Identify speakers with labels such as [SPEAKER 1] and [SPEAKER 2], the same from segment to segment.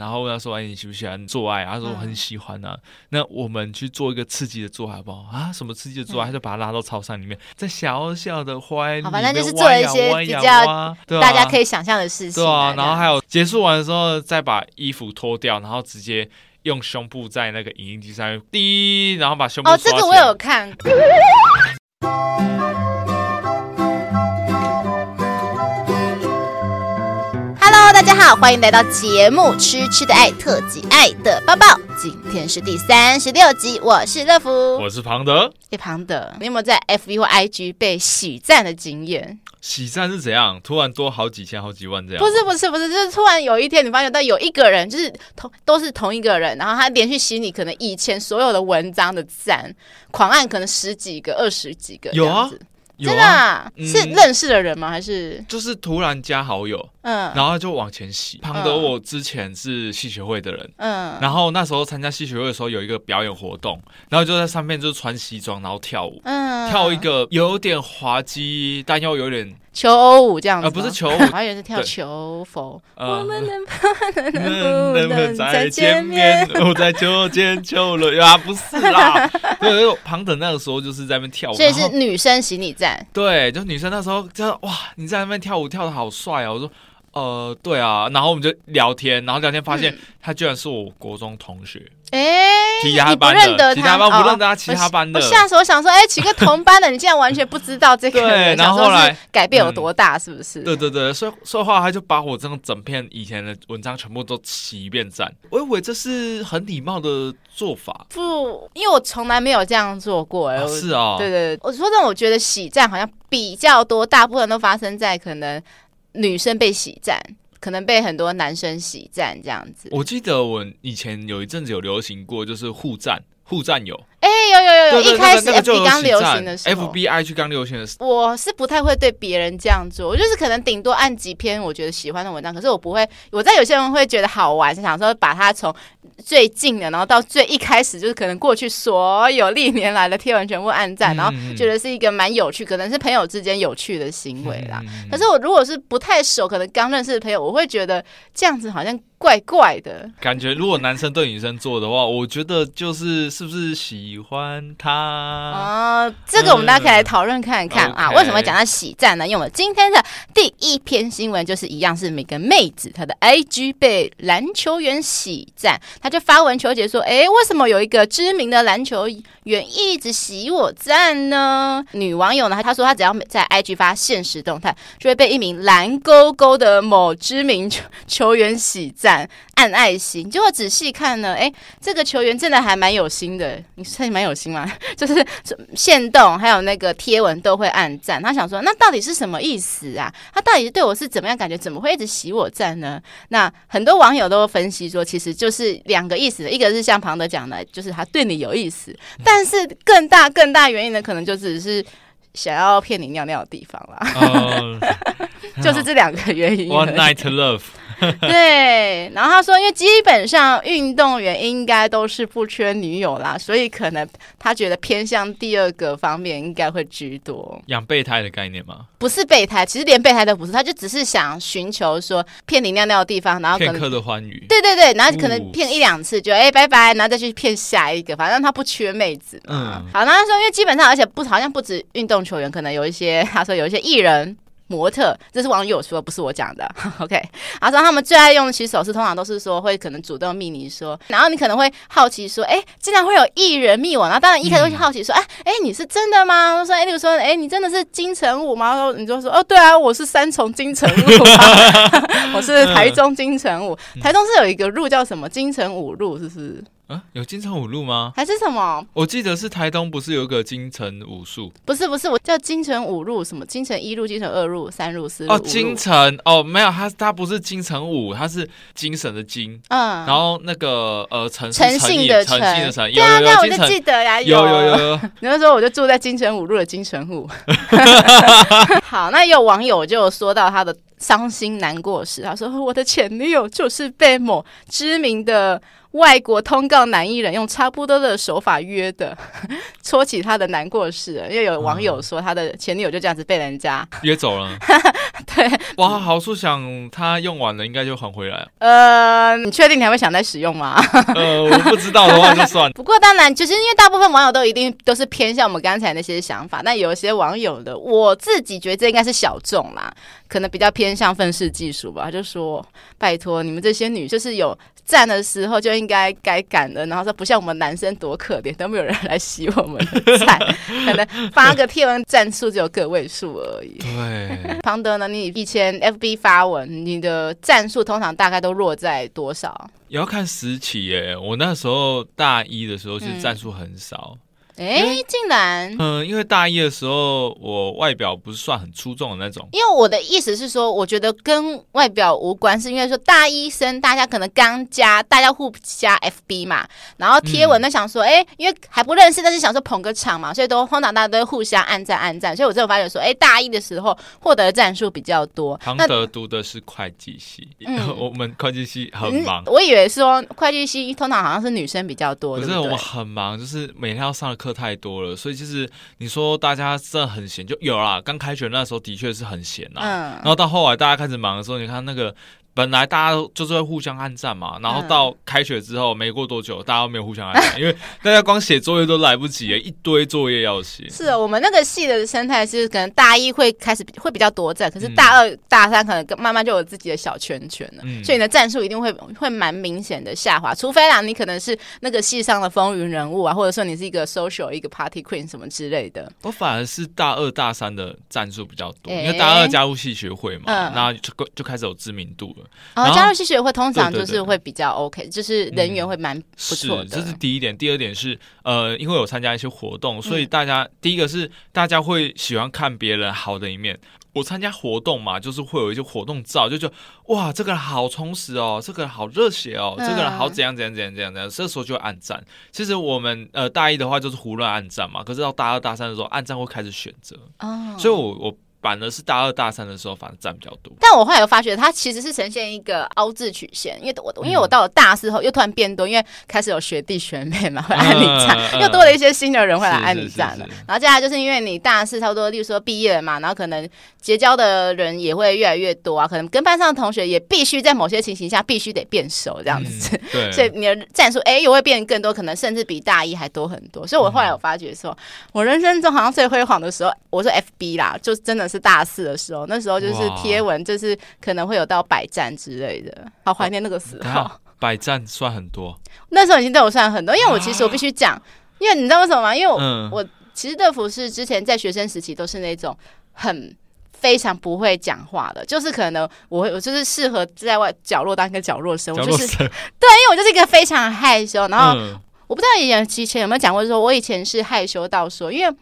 [SPEAKER 1] 然后问他说：“哎，你喜不喜欢做爱？”他说：“我很喜欢啊。嗯”那我们去做一个刺激的做爱好不好啊？什么刺激的做爱？嗯、他就把他拉到操场里面，在小小的花园里面，反正就是做一些比较
[SPEAKER 2] 大家可以想象的事情。
[SPEAKER 1] 对啊，然后还有结束完的时候，再把衣服脱掉，然后直接用胸部在那个影印机上面滴，然后把胸部。
[SPEAKER 2] 哦，这个我有看。好，欢迎来到节目《吃吃的爱特辑爱的抱抱》，今天是第三十六集，我是乐福，
[SPEAKER 1] 我是庞德。
[SPEAKER 2] 哎，庞德，你有没有在 FB 或 IG 被喜赞的经验？
[SPEAKER 1] 喜赞是怎样？突然多好几千、好几万这样？
[SPEAKER 2] 不是，不是，不是，就是突然有一天，你发现到有一个人，就是同都是同一个人，然后他连续洗你可能以前所有的文章的赞，狂按可能十几个、二十几个，
[SPEAKER 1] 有啊。
[SPEAKER 2] 真的、啊嗯、是认识的人吗？还是
[SPEAKER 1] 就是突然加好友，嗯，然后就往前洗。庞德，我之前是戏学会的人，嗯，然后那时候参加戏学会的时候有一个表演活动，然后就在上面就穿西装，然后跳舞，嗯，跳一个有点滑稽，但又有点。
[SPEAKER 2] 求偶舞这样子，
[SPEAKER 1] 啊，不是求
[SPEAKER 2] 我还以为是跳求佛。
[SPEAKER 1] 我们能不能不能再见面？我在求间求了啊，不是啦。对，庞德那个时候就是在那边跳舞，
[SPEAKER 2] 所以是女生行李站。
[SPEAKER 1] 对，就女生那时候就哇，你在那边跳舞跳的好帅啊！我说。呃，对啊，然后我们就聊天，然后聊天发现他居然是我国中同学，哎、嗯，其他班的，你不认得他，其他班不认得他，其他班的。
[SPEAKER 2] 我下时候想说，哎，几个同班的，你竟然完全不知道这
[SPEAKER 1] 个然后后来
[SPEAKER 2] 改变有多大，是不是？
[SPEAKER 1] 嗯、对对对，所以说话他就把我这种整篇以前的文章全部都洗一遍赞，我以为这是很礼貌的做法，
[SPEAKER 2] 不，因为我从来没有这样做过，哎、
[SPEAKER 1] 啊，是啊、哦，
[SPEAKER 2] 对对对，我说真的，我觉得洗赞好像比较多，大部分都发生在可能。女生被喜赞，可能被很多男生喜赞这样子。
[SPEAKER 1] 我记得我以前有一阵子有流行过，就是互赞、互赞友。
[SPEAKER 2] 哎、欸，有有有有，一开始 FB 刚流行的时候
[SPEAKER 1] ，F B I 去刚流行的时候，
[SPEAKER 2] 我是不太会对别人这样做，我就是可能顶多按几篇我觉得喜欢的文章，可是我不会。我在有些人会觉得好玩，想说把它从最近的，然后到最一开始，就是可能过去所有历年来的贴文全部按赞，然后觉得是一个蛮有趣，可能是朋友之间有趣的行为啦。可是我如果是不太熟，可能刚认识的朋友，我会觉得这样子好像怪怪的
[SPEAKER 1] 感觉。如果男生对女生做的话，我觉得就是是不是喜欢他？
[SPEAKER 2] 啊，哦，这个我们大家可以来讨论看看啊，嗯，为什么会讲到喜赞呢？因为我们今天的第一篇新闻就是一样是每个妹子她的 IG 被篮球员喜赞，她就发文求解说，哎，为什么有一个知名的篮球员一直喜我赞呢？女网友呢，她说她只要在 IG 发现实动态，就会被一名蓝勾勾的某知名球球员喜赞。按爱心，结果仔细看呢，哎，这个球员真的还蛮有心的。你说你蛮有心吗？就是线动还有那个贴文都会按赞。他想说，那到底是什么意思啊？他到底对我是怎么样感觉？怎么会一直洗我赞呢？那很多网友都分析说，其实就是两个意思，一个是像庞德讲的，就是他对你有意思，但是更大更大原因呢，可能就只是想要骗你尿尿的地方啦。Uh, 就是这两个原因。
[SPEAKER 1] One night love。
[SPEAKER 2] 对，然后他说，因为基本上运动员应该都是不缺女友啦，所以可能他觉得偏向第二个方面应该会居多。
[SPEAKER 1] 养备胎的概念吗？
[SPEAKER 2] 不是备胎，其实连备胎都不是，他就只是想寻求说骗你尿尿的地方，然后
[SPEAKER 1] 片刻的欢愉。
[SPEAKER 2] 对对对，然后可能骗一两次就哎、欸、拜拜，然后再去骗下一个，反正他不缺妹子。嗯，好，那他说，因为基本上而且不好像不止运动球员，可能有一些他说有一些艺人。模特，这是网友说，不是我讲的。OK，他说他们最爱用的起手势，通常都是说会可能主动密你说，然后你可能会好奇说，哎，竟然会有艺人密我，然后当然一开始会好奇说，哎、嗯，哎，你是真的吗？我说，哎，例如说，哎，你真的是金城武吗？说你就说，哦，对啊，我是三重金城武，我是台中金城武，台中是有一个路叫什么金城武路，是不是？
[SPEAKER 1] 啊，有金城武路吗？
[SPEAKER 2] 还是什么？
[SPEAKER 1] 我记得是台东，不是有一个金城武术？
[SPEAKER 2] 不是，不是，我叫金城五路，什么金城一路、金城二路、三路、四路。
[SPEAKER 1] 哦，金城哦，没有，他他不是金城武，他是精神的精。嗯，然后那个呃，诚
[SPEAKER 2] 诚信的诚，
[SPEAKER 1] 诚信的诚。
[SPEAKER 2] 对啊，那我就记得呀，
[SPEAKER 1] 有有有有。
[SPEAKER 2] 那时候我就住在金城五路的金城武。好，那有网友就说到他的伤心难过事，他说我的前女友就是被某知名的。外国通告男艺人用差不多的手法约的，戳起他的难过事。因为有网友说他的前女友就这样子被人家
[SPEAKER 1] 约走了。
[SPEAKER 2] 对，
[SPEAKER 1] 哇，好处想他用完了应该就还回来。
[SPEAKER 2] 呃，你确定你还会想再使用吗？
[SPEAKER 1] 呃，我不知道的话就算。
[SPEAKER 2] 不过当然，就是因为大部分网友都一定都是偏向我们刚才那些想法，但有一些网友的，我自己觉得这应该是小众啦，可能比较偏向愤世嫉俗吧，就说拜托你们这些女就是有。站的时候就应该该感恩，然后说不像我们男生多可怜，都没有人来洗我们的菜，可能发个贴文赞数只有个位数而已。
[SPEAKER 1] 对，
[SPEAKER 2] 庞德呢？你以前 FB 发文，你的赞数通常大概都落在多少？
[SPEAKER 1] 也要看时期耶。我那时候大一的时候，其实赞数很少。嗯
[SPEAKER 2] 哎，竟然，
[SPEAKER 1] 嗯，因为大一的时候我外表不是算很出众的那种。
[SPEAKER 2] 因为我的意思是说，我觉得跟外表无关，是因为说大一生大家可能刚加，大家互加 FB 嘛，然后贴文呢想说，哎、嗯，因为还不认识，但是想说捧个场嘛，所以都通常大家都会互相暗赞暗赞。所以我最后发觉说，哎，大一的时候获得的赞数比较多。
[SPEAKER 1] 庞德读的是会计系，嗯、我们会计系很忙。
[SPEAKER 2] 嗯、我以为说会计系通常好像是女生比较多，
[SPEAKER 1] 可是我们很忙，就是每天要上的课太多了，所以其实你说大家真的很闲，就有啦。刚开学那时候的确是很闲啊，嗯，然后到后来大家开始忙的时候，你看那个。本来大家就是会互相暗战嘛，然后到开学之后没过多久，大家都没有互相暗战，因为大家光写作业都来不及，一堆作业要写。
[SPEAKER 2] 是，我们那个系的生态是，可能大一会开始会比较多战，可是大二、大三可能慢慢就有自己的小圈圈了，嗯、所以你的战术一定会会蛮明显的下滑，除非啦，你可能是那个系上的风云人物啊，或者说你是一个 social 一个 party queen 什么之类的。
[SPEAKER 1] 我反而是大二、大三的战术比较多，欸、因为大二加入系学会嘛，嗯、然后就就开始有知名度了。
[SPEAKER 2] 然后加入系学会通常就是会比较 OK，就是人缘会蛮不错的。
[SPEAKER 1] 是，这是第一点。第二点是，呃，因为有参加一些活动，所以大家、嗯、第一个是大家会喜欢看别人好的一面。我参加活动嘛，就是会有一些活动照，就觉得哇，这个人好充实哦，这个人好热血哦，嗯、这个人好怎样怎样怎样怎样怎样。这时候就会按赞。其实我们呃大一的话就是胡乱暗赞嘛，可是到大二大三的时候，暗赞会开始选择。哦，所以我我。反而是大二大三的时候，反而占比较多。
[SPEAKER 2] 但我后来有发觉，它其实是呈现一个凹字曲线，因为我因为我到了大四后又突然变多，因为开始有学弟学妹嘛会按你站，嗯、又多了一些新的人会来按你站了。然后接下来就是因为你大四差不多，例如说毕业了嘛，然后可能结交的人也会越来越多啊，可能跟班上的同学也必须在某些情形下必须得变熟这样子。嗯、对，所以你的战术哎也会变更多，可能甚至比大一还多很多。所以我后来有发觉说，我人生中好像最辉煌的时候，我说 FB 啦，就真的。是大四的时候，那时候就是贴文，就是可能会有到百赞之类的，好怀念那个时候。
[SPEAKER 1] 百赞算很多，
[SPEAKER 2] 那时候已经对我算很多，因为我其实我必须讲，因为你知道为什么吗？因为我、嗯、我其实乐福是之前在学生时期都是那种很非常不会讲话的，就是可能我我就是适合在外角落当一个角落生，我就是 对，因为我就是一个非常害羞，然后、嗯、我不知道以前有没有讲过，说我以前是害羞到说，因为。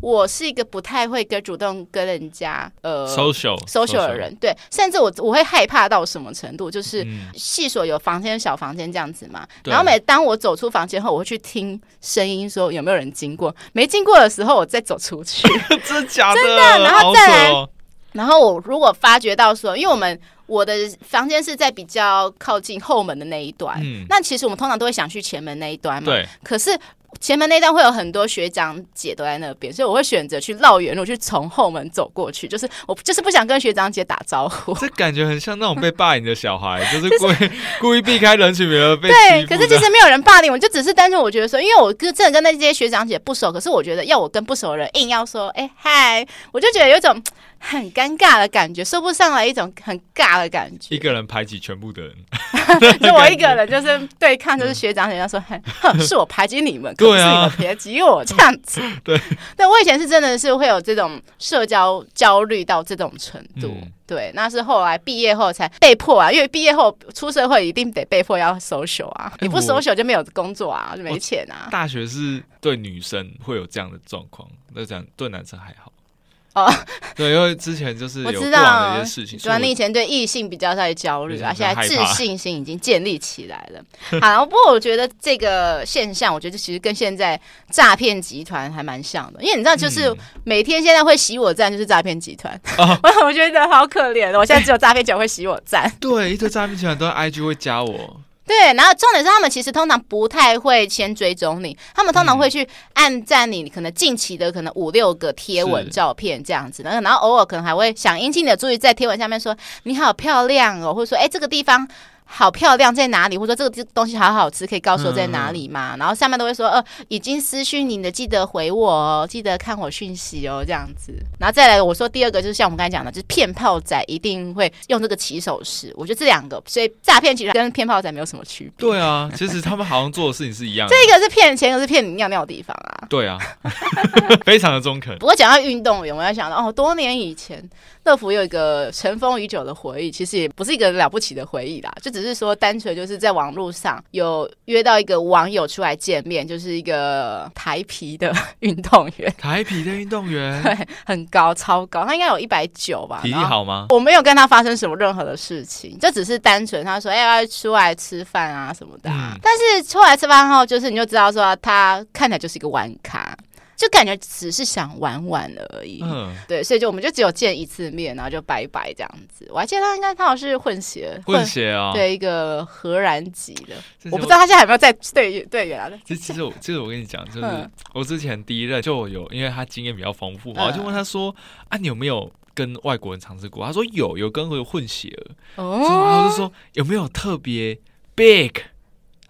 [SPEAKER 2] 我是一个不太会跟主动跟人家呃
[SPEAKER 1] social
[SPEAKER 2] social 的人，对，甚至我我会害怕到什么程度，就是系所有房间小房间这样子嘛，嗯、然后每当我走出房间后，我会去听声音，说有没有人经过，没经过的时候，我再走出去，
[SPEAKER 1] 真的假的？
[SPEAKER 2] 真的，然后再来，哦、然后我如果发觉到说，因为我们我的房间是在比较靠近后门的那一端，嗯，那其实我们通常都会想去前门那一端嘛，对，可是。前门那一段会有很多学长姐都在那边，所以我会选择去绕远路，去从后门走过去。就是我就是不想跟学长姐打招呼。
[SPEAKER 1] 这感觉很像那种被霸凌的小孩，就是故意 故意避开人群，免得被
[SPEAKER 2] 对。可是其实没有人霸凌我，就只是单纯我觉得说，因为我跟真的跟那些学长姐不熟，可是我觉得要我跟不熟的人硬要说哎嗨，我就觉得有一种。很尴尬的感觉，说不上来一种很尬的感觉。
[SPEAKER 1] 一个人排挤全部的人，
[SPEAKER 2] 就我一个人，就是对抗，就是学长学长说，哼，是我排挤你们，可是你们别挤我这样子。对，对我以前是真的是会有这种社交焦虑到这种程度。嗯、对，那是后来毕业后才被迫啊，因为毕业后出社会一定得被迫要 social 啊，你不 social 就没有工作啊，就没钱啊。
[SPEAKER 1] 大学是对女生会有这样的状况，那这样对男生还好。
[SPEAKER 2] 哦，
[SPEAKER 1] 对，因为之前就是有过一些事情，
[SPEAKER 2] 主要你以前对异性比较在焦虑啊，现在自信心已经建立起来了。好，不过我觉得这个现象，我觉得其实跟现在诈骗集团还蛮像的，因为你知道，就是每天现在会洗我赞，就是诈骗集团。我、嗯、我觉得好可怜，我现在只有诈骗集团会洗我赞。
[SPEAKER 1] 对，一堆诈骗集团都在 IG 会加我。
[SPEAKER 2] 对，然后重点是他们其实通常不太会先追踪你，他们通常会去按赞你可能近期的可能五六个贴文照片这样子，然后然后偶尔可能还会想引起你的注意，在贴文下面说你好漂亮哦，或者说哎这个地方。好漂亮在哪里？或者说这个东西好好吃，可以告诉我在哪里吗？嗯、然后下面都会说，呃，已经私讯你的，记得回我哦，记得看我讯息哦，这样子。然后再来，我说第二个就是像我们刚才讲的，就是骗炮仔一定会用这个起手式。我觉得这两个，所以诈骗其实跟骗炮仔没有什么区别。
[SPEAKER 1] 对啊，其实他们好像做的事情是一样的。
[SPEAKER 2] 这一个是骗钱，一个是骗你尿尿的地方啊。
[SPEAKER 1] 对啊，非常的中肯。
[SPEAKER 2] 不过讲到运动员，我要想到哦，多年以前。乐福有一个尘封已久的回忆，其实也不是一个了不起的回忆啦，就只是说单纯就是在网络上有约到一个网友出来见面，就是一个台皮的运动员。
[SPEAKER 1] 台皮的运动员，
[SPEAKER 2] 对，很高，超高，他应该有一百九吧。
[SPEAKER 1] 体力好吗？
[SPEAKER 2] 我没有跟他发生什么任何的事情，就只是单纯他说哎要出来吃饭啊什么的，啊。嗯、但是出来吃饭后，就是你就知道说他看起来就是一个玩咖。就感觉只是想玩玩而已，嗯，对，所以就我们就只有见一次面，然后就拜拜这样子。我还记得他应该他好像是混血，
[SPEAKER 1] 混血啊，
[SPEAKER 2] 对，一个荷兰籍的，我，我不知道他现在有没有在队队员啊。
[SPEAKER 1] 其实其实我 其实我跟你讲，就是我之前第一任就有，因为他经验比较丰富嘛，我就问他说啊，你有没有跟外国人尝试过？他说有，有跟个混血儿。哦，我就说有没有特别 big？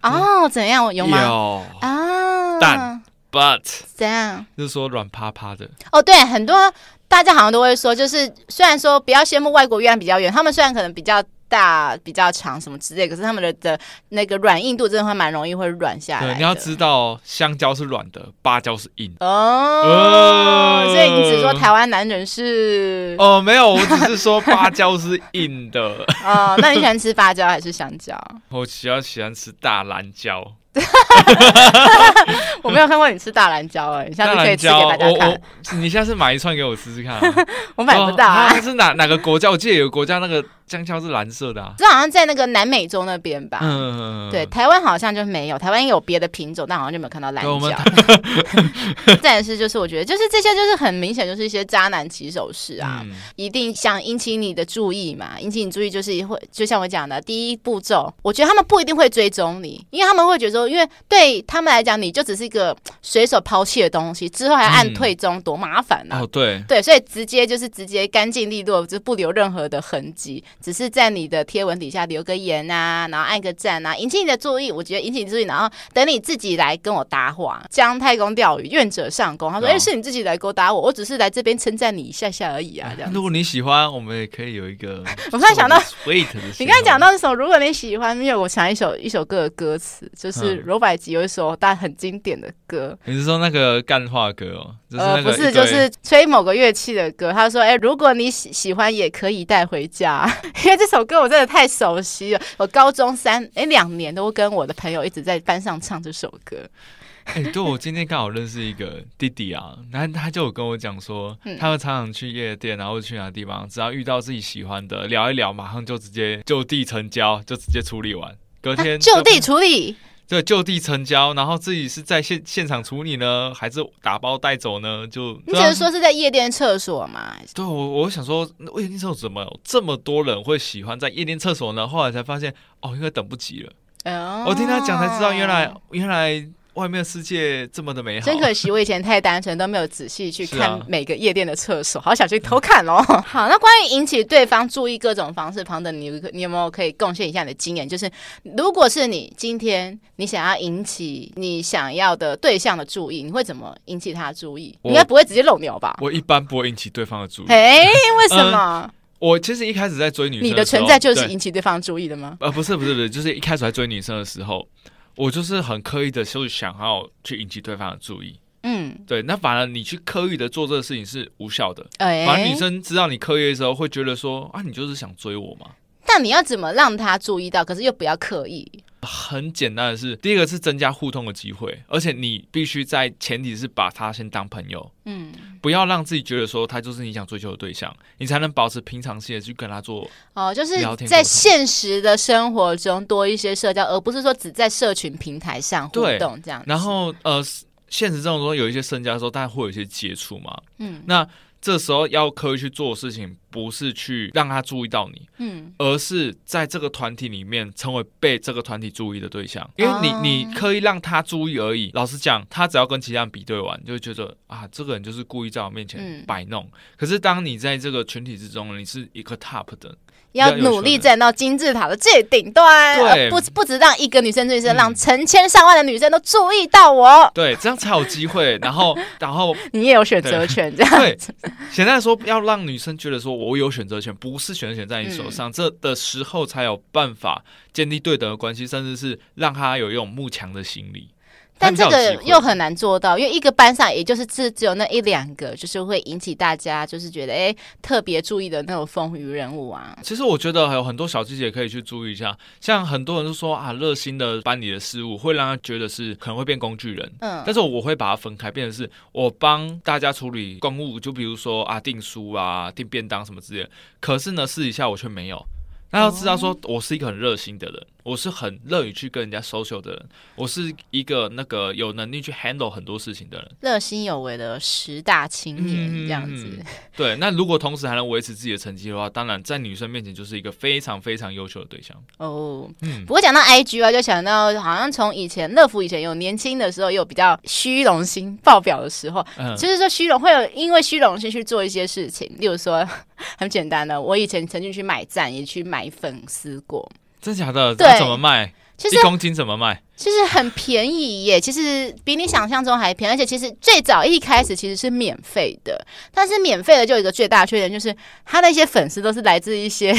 [SPEAKER 2] 哦，怎样？有吗？
[SPEAKER 1] 有啊，但。But
[SPEAKER 2] 怎样？
[SPEAKER 1] 就是说软趴趴的
[SPEAKER 2] 哦，对，很多大家好像都会说，就是虽然说不要羡慕外国月亮比较圆，他们虽然可能比较大、比较长什么之类，可是他们的的那个软硬度真的会蛮容易会软下来。
[SPEAKER 1] 对，你要知道，香蕉是软的，芭蕉是硬的
[SPEAKER 2] 哦。哦，所以你只说台湾男人是？
[SPEAKER 1] 哦，没有，我只是说芭蕉是硬的。
[SPEAKER 2] 哦，那你喜欢吃芭蕉还是香蕉？
[SPEAKER 1] 我比较喜欢吃大蓝蕉。
[SPEAKER 2] 我没有看过你吃大蓝椒哎，你下次可以吃给大家看。
[SPEAKER 1] 你下次买一串给我试试看啊。
[SPEAKER 2] 我买不到啊。
[SPEAKER 1] 它是哪哪个国家？我记得有个国家那个。香蕉是蓝色的啊，
[SPEAKER 2] 这好像在那个南美洲那边吧？嗯，对，台湾好像就没有，台湾有别的品种，但好像就没有看到蓝蕉。再是就是我觉得就是这些就是很明显就是一些渣男起手式啊，嗯、一定想引起你的注意嘛，引起你注意就是会就像我讲的第一步骤，我觉得他们不一定会追踪你，因为他们会觉得说，因为对他们来讲你就只是一个随手抛弃的东西，之后还按退踪，多麻烦啊！
[SPEAKER 1] 哦，对
[SPEAKER 2] 对，所以直接就是直接干净利落，就不留任何的痕迹。只是在你的贴文底下留个言啊，然后按个赞啊，引起你的注意。我觉得引起你注意，然后等你自己来跟我搭话。姜太公钓鱼，愿者上钩。他说：“哎、哦欸，是你自己来勾搭我，我只是来这边称赞你一下下而已啊。”这样。
[SPEAKER 1] 如果你喜欢，我们也可以有一个。
[SPEAKER 2] 我突然想到，你刚才讲到那首，如果你喜欢，因为我想一首一首歌的歌词，就是罗百吉有一首但很经典的歌。
[SPEAKER 1] 你是说那个干话歌哦？就是、
[SPEAKER 2] 呃，不是，就是吹某个乐器的歌。他说：“哎、欸，如果你喜喜欢，也可以带回家，因为这首歌我真的太熟悉了。我高中三哎两年都跟我的朋友一直在班上唱这首歌。
[SPEAKER 1] 哎、欸，对，我今天刚好认识一个弟弟啊，然后他就有跟我讲说，他们常常去夜店，然后去哪个地方，只要遇到自己喜欢的，聊一聊，马上就直接就地成交，就直接处理完，隔天
[SPEAKER 2] 就地处理。”
[SPEAKER 1] 对，就地成交，然后自己是在现现场处理呢，还是打包带走呢？就
[SPEAKER 2] 你只是说是在夜店厕所吗？
[SPEAKER 1] 对，我我想说，夜店厕所怎么有这么多人会喜欢在夜店厕所呢？后来才发现，哦，因为等不及了。哦，我听他讲才知道，原来原来。外面的世界这么的美好，
[SPEAKER 2] 真可惜我以前太单纯，都没有仔细去看每个夜店的厕所，啊、好想去偷看哦。嗯、好，那关于引起对方注意各种方式，庞德，你你有没有可以贡献一下你的经验？就是如果是你今天你想要引起你想要的对象的注意，你会怎么引起他的注意？应该不会直接露牛吧？
[SPEAKER 1] 我一般不会引起对方的注意。
[SPEAKER 2] 哎，为什么、嗯？
[SPEAKER 1] 我其实一开始在追女生，
[SPEAKER 2] 你的存在就是引起对方注意的吗？
[SPEAKER 1] 呃，不是不是不是，就是一开始在追女生的时候。我就是很刻意的，就是想要去引起对方的注意。嗯，对，那反而你去刻意的做这个事情是无效的。哎、反而女生知道你刻意的时候，会觉得说啊，你就是想追我嘛？
[SPEAKER 2] 但你要怎么让他注意到？可是又不要刻意。
[SPEAKER 1] 很简单的是，第一个是增加互动的机会，而且你必须在前提是把他先当朋友，嗯，不要让自己觉得说他就是你想追求的对象，你才能保持平常心的去跟他做
[SPEAKER 2] 哦，就是在现实的生活中多一些社交，而不是说只在社群平台上互动这样。
[SPEAKER 1] 然后呃，现实生活中有一些社交的时候，大家会有一些接触嘛，嗯，那。这时候要刻意去做的事情，不是去让他注意到你，嗯，而是在这个团体里面成为被这个团体注意的对象。因为你你刻意让他注意而已。老实讲，他只要跟其他人比对完，就会觉得啊，这个人就是故意在我面前摆弄。嗯、可是当你在这个群体之中，你是一个 top 的。
[SPEAKER 2] 要努力站到金字塔的最顶端，
[SPEAKER 1] 对，
[SPEAKER 2] 不不止让一个女生注意，是让成千上万的女生都注意到我。
[SPEAKER 1] 对，这样才有机会。然后，然后
[SPEAKER 2] 你也有选择权，这样。
[SPEAKER 1] 对，现在说要让女生觉得说我有选择权，不是选择权在你手上，嗯、这的时候才有办法建立对等的关系，甚至是让她有一种慕强的心理。
[SPEAKER 2] 但这个又很难做到，因为一个班上也就是只只有那一两个，就是会引起大家就是觉得哎、欸、特别注意的那种风云人物啊。
[SPEAKER 1] 其实我觉得还有很多小细节可以去注意一下，像很多人都说啊，热心的班里的事务会让他觉得是可能会变工具人，嗯，但是我会把它分开，变成是我帮大家处理公务，就比如说啊订书啊订便当什么之类的，可是呢私底下我却没有，那要知道说我是一个很热心的人。我是很乐于去跟人家 social 的人，我是一个那个有能力去 handle 很多事情的人，
[SPEAKER 2] 热心有为的十大青年这样子。嗯、
[SPEAKER 1] 对，那如果同时还能维持自己的成绩的话，当然在女生面前就是一个非常非常优秀的对象。
[SPEAKER 2] 哦，嗯。不过讲到 IG 啊，就想到好像从以前乐福以前有年轻的时候，有比较虚荣心爆表的时候，嗯，就是说虚荣会有因为虚荣心去做一些事情，例如说 很简单的，我以前曾经去买赞，也去买粉丝过。
[SPEAKER 1] 真假的？对，怎么卖？其实一公斤怎么卖？
[SPEAKER 2] 其实很便宜耶，其实比你想象中还便宜，而且其实最早一开始其实是免费的，但是免费的就有一个最大的缺点，就是他那些粉丝都是来自一些。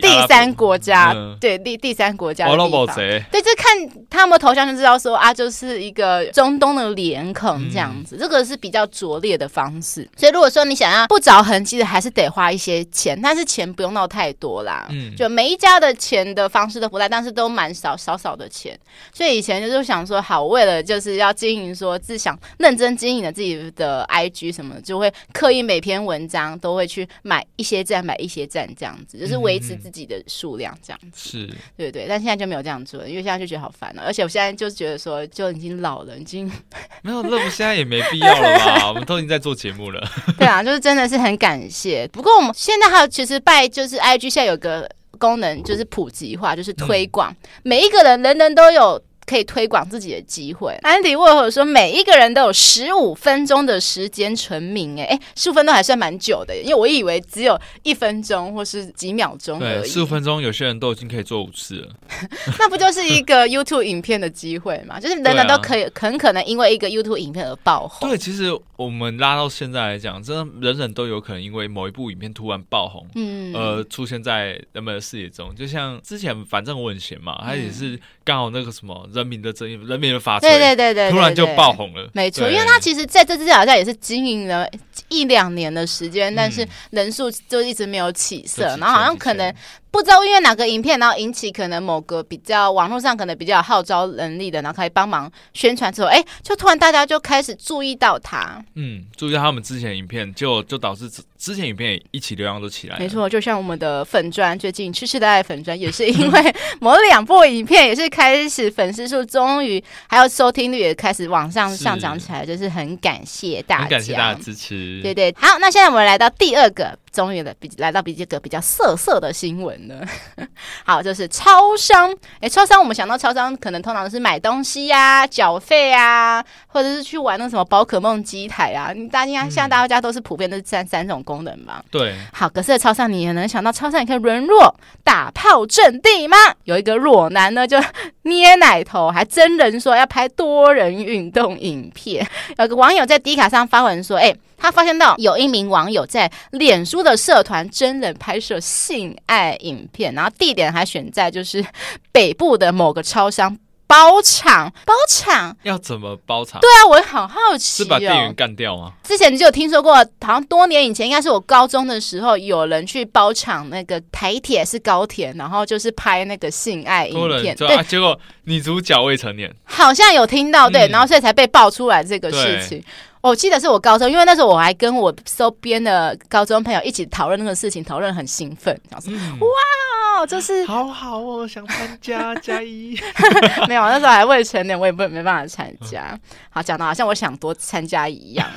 [SPEAKER 2] 第三国家，嗯、对第第三国家的地方，对，就看他们头像就知道说啊，就是一个中东的脸孔这样子，嗯、这个是比较拙劣的方式。所以如果说你想要不着痕迹的，还是得花一些钱，但是钱不用闹太多啦。嗯，就每一家的钱的方式都不赖，但是都蛮少少少的钱。所以以前就是想说，好，为了就是要经营，说自想认真经营了自己的 IG 什么的，就会刻意每篇文章都会去买一些赞，买一些赞这样子，就是。维持自己的数量这样子，是对对，但现在就没有这样做，因为现在就觉得好烦了，而且我现在就觉得说，就已经老了，已经
[SPEAKER 1] 没有，那我们现在也没必要了吧？我们都已经在做节目了。
[SPEAKER 2] 对啊，就是真的是很感谢。不过我们现在还有，其实拜就是 IG 现在有个功能，就是普及化，就是推广，嗯、每一个人人人都有。可以推广自己的机会。安迪沃荷说，每一个人都有十五分钟的时间成名。哎哎，十五分钟还算蛮久的，因为我以为只有一分钟或是几秒钟而已。
[SPEAKER 1] 对，十五分钟有些人都已经可以做五次了。
[SPEAKER 2] 那不就是一个 YouTube 影片的机会吗？就是人人都可以，很可能因为一个 YouTube 影片而爆红。
[SPEAKER 1] 对，其实我们拉到现在来讲，真的人人都有可能因为某一部影片突然爆红，嗯，而出现在人们的视野中。就像之前，反正我很闲嘛，他也是刚好那个什么。人民的正义，人民的法锤，对对对对，突然就爆红了。没错，
[SPEAKER 2] 因为他其实在这之前好像也是经营了一两年的时间，但是人数就一直没有起色，然后好像可能。不知道因为哪个影片，然后引起可能某个比较网络上可能比较有号召能力的，然后可以帮忙宣传之后，哎，就突然大家就开始注意到他。
[SPEAKER 1] 嗯，注意到他们之前影片，就就导致之之前影片一起流量都起来。
[SPEAKER 2] 没错，就像我们的粉砖，最近痴痴的爱粉砖也是因为某两部影片，也是开始粉丝数终于还有收听率也开始往上上涨起来，就是很感谢大家，
[SPEAKER 1] 感谢大家支持。
[SPEAKER 2] 对对，好，那现在我们来到第二个。终于来比来到比这个比较色色的新闻了，好，就是超商。哎，超商我们想到超商，可能通常是买东西呀、啊、缴费啊，或者是去玩那什么宝可梦机台啊。你大家现在大家都是普遍都是三三种功能嘛？
[SPEAKER 1] 对。
[SPEAKER 2] 好，可是超商你也能想到，超商你可以沦落打炮阵地吗？有一个裸男呢，就捏奶头，还真人说要拍多人运动影片。有个网友在 D 卡上发文说，哎。他发现到有一名网友在脸书的社团真人拍摄性爱影片，然后地点还选在就是北部的某个超商包场。包场
[SPEAKER 1] 要怎么包场？
[SPEAKER 2] 对啊，我好好奇哦。
[SPEAKER 1] 是把店员干掉吗？
[SPEAKER 2] 之前你就有听说过，好像多年以前，应该是我高中的时候，有人去包场那个台铁是高铁，然后就是拍那个性爱影片。
[SPEAKER 1] 对，结果女主角未成年，
[SPEAKER 2] 好像有听到对，然后所以才被爆出来这个事情。哦，我记得是我高中，因为那时候我还跟我周边的高中朋友一起讨论那个事情，讨论很兴奋，然后说、嗯、哇，就是
[SPEAKER 1] 好好哦，想参加加一，
[SPEAKER 2] 没有，那时候还未成年，我也不没办法参加。好，讲的好像我想多参加一样，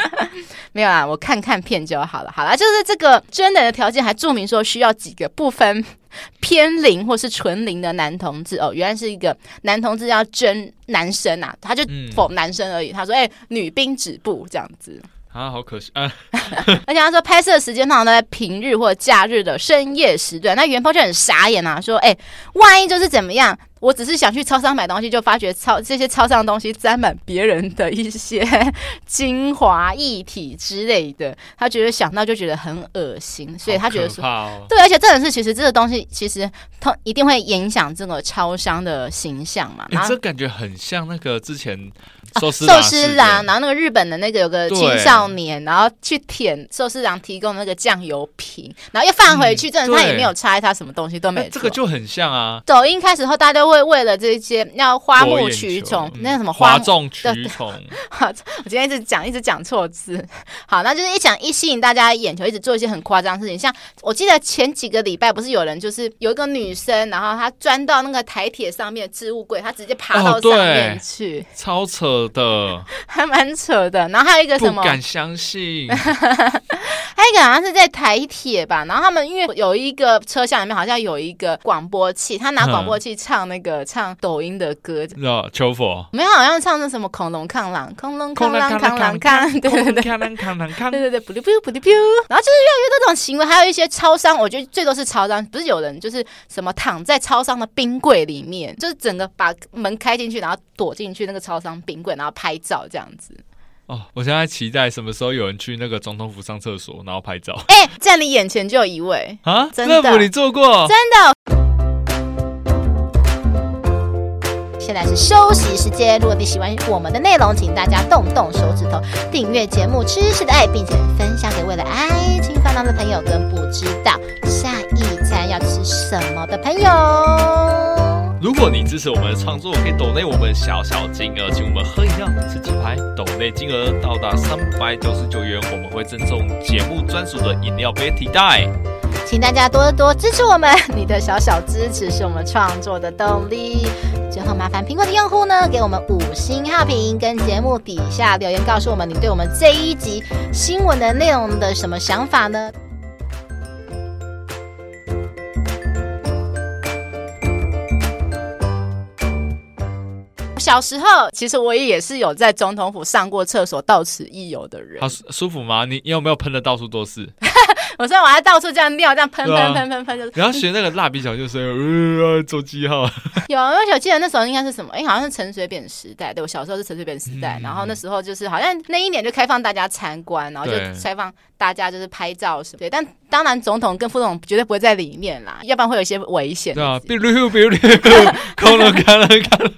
[SPEAKER 2] 没有啊，我看看片就好了。好了，就是这个真的的条件还注明说需要几个部分。偏零或是纯零的男同志哦，原来是一个男同志要争男生啊，他就否男生而已。嗯、他说：“哎、欸，女兵止步这样子
[SPEAKER 1] 啊，好可惜啊。”
[SPEAKER 2] 而且他说拍摄时间通常都在平日或假日的深夜时段。那原 PO 就很傻眼啊，说：“哎、欸，万一就是怎么样？”我只是想去超商买东西，就发觉超这些超商的东西沾满别人的一些精华液体之类的，他觉得想到就觉得很恶心，所以他觉得说，哦、对，而且这种事其实这个东西其实它一定会影响这个超商的形象嘛。
[SPEAKER 1] 欸、这感觉很像那个之前。寿司
[SPEAKER 2] 寿司郎，然后那个日本的那个有个青少年，然后去舔寿司郎提供那个酱油瓶，然后又放回去，真的他也没有拆，他什么东西都没。
[SPEAKER 1] 这个就很像啊。
[SPEAKER 2] 抖音开始后，大家都会为了这些要花木取宠，那个什么花
[SPEAKER 1] 众取宠。
[SPEAKER 2] 我今天一直讲，一直讲错字。好，那就是一讲一吸引大家眼球，一直做一些很夸张的事情。像我记得前几个礼拜不是有人就是有一个女生，然后她钻到那个台铁上面的置物柜，她直接爬到上面去，
[SPEAKER 1] 超扯。的
[SPEAKER 2] 还蛮扯的，然后还有一个什么？
[SPEAKER 1] 不敢相信。
[SPEAKER 2] 还有一个好像是在台铁吧，然后他们因为有一个车厢里面好像有一个广播器，他拿广播器唱那个、嗯、唱抖音的歌，哦
[SPEAKER 1] 求佛。
[SPEAKER 2] 没有，好像唱那什么恐龙抗狼，恐龙抗狼抗狼 抗，对对对，抗狼抗狼抗，对对对，噗溜噗噗溜噗。然后就是越来越多这种行为，还有一些超商，我觉得最多是超商，不是有人就是什么躺在超商的冰柜里面，就是整个把门开进去，然后躲进去那个超商冰柜，然后拍照这样子。
[SPEAKER 1] 哦，我现在期待什么时候有人去那个总统府上厕所，然后拍照。
[SPEAKER 2] 哎、欸，在你眼前就有一位
[SPEAKER 1] 啊！
[SPEAKER 2] 真的，
[SPEAKER 1] 你做过？
[SPEAKER 2] 真的。现在是休息时间，如果你喜欢我们的内容，请大家动动手指头订阅节目《知识的爱》，并且分享给为了爱情烦恼的朋友跟不知道下一餐要吃什么的朋友。
[SPEAKER 1] 如果你支持我们的创作，可以抖内我们小小金额，请我们喝饮料、吃鸡排。抖内金额到达三百九十九元，我们会赠送节目专属的饮料杯替代。
[SPEAKER 2] 请大家多多支持我们，你的小小支持是我们创作的动力。最后，麻烦苹果的用户呢，给我们五星好评，跟节目底下留言告诉我们你对我们这一集新闻的内容的什么想法呢？小时候，其实我也是有在总统府上过厕所，到此一游的人。
[SPEAKER 1] 好舒服吗？你你有没有喷的到处都是？
[SPEAKER 2] 我说我还到处这样尿，这样喷喷喷喷喷，就是。
[SPEAKER 1] 然后学那个蜡笔小新，呃，做记号。
[SPEAKER 2] 有，因为我记得那时候应该是什么？哎，好像是陈水扁时代。对，我小时候是陈水扁时代，嗯、然后那时候就是好像那一年就开放大家参观，然后就开放大家就是拍照什么。对，但当然总统跟副总统绝对不会在里面啦，要不然会有一些危险。对啊，比如 比如
[SPEAKER 1] 看了看了看了。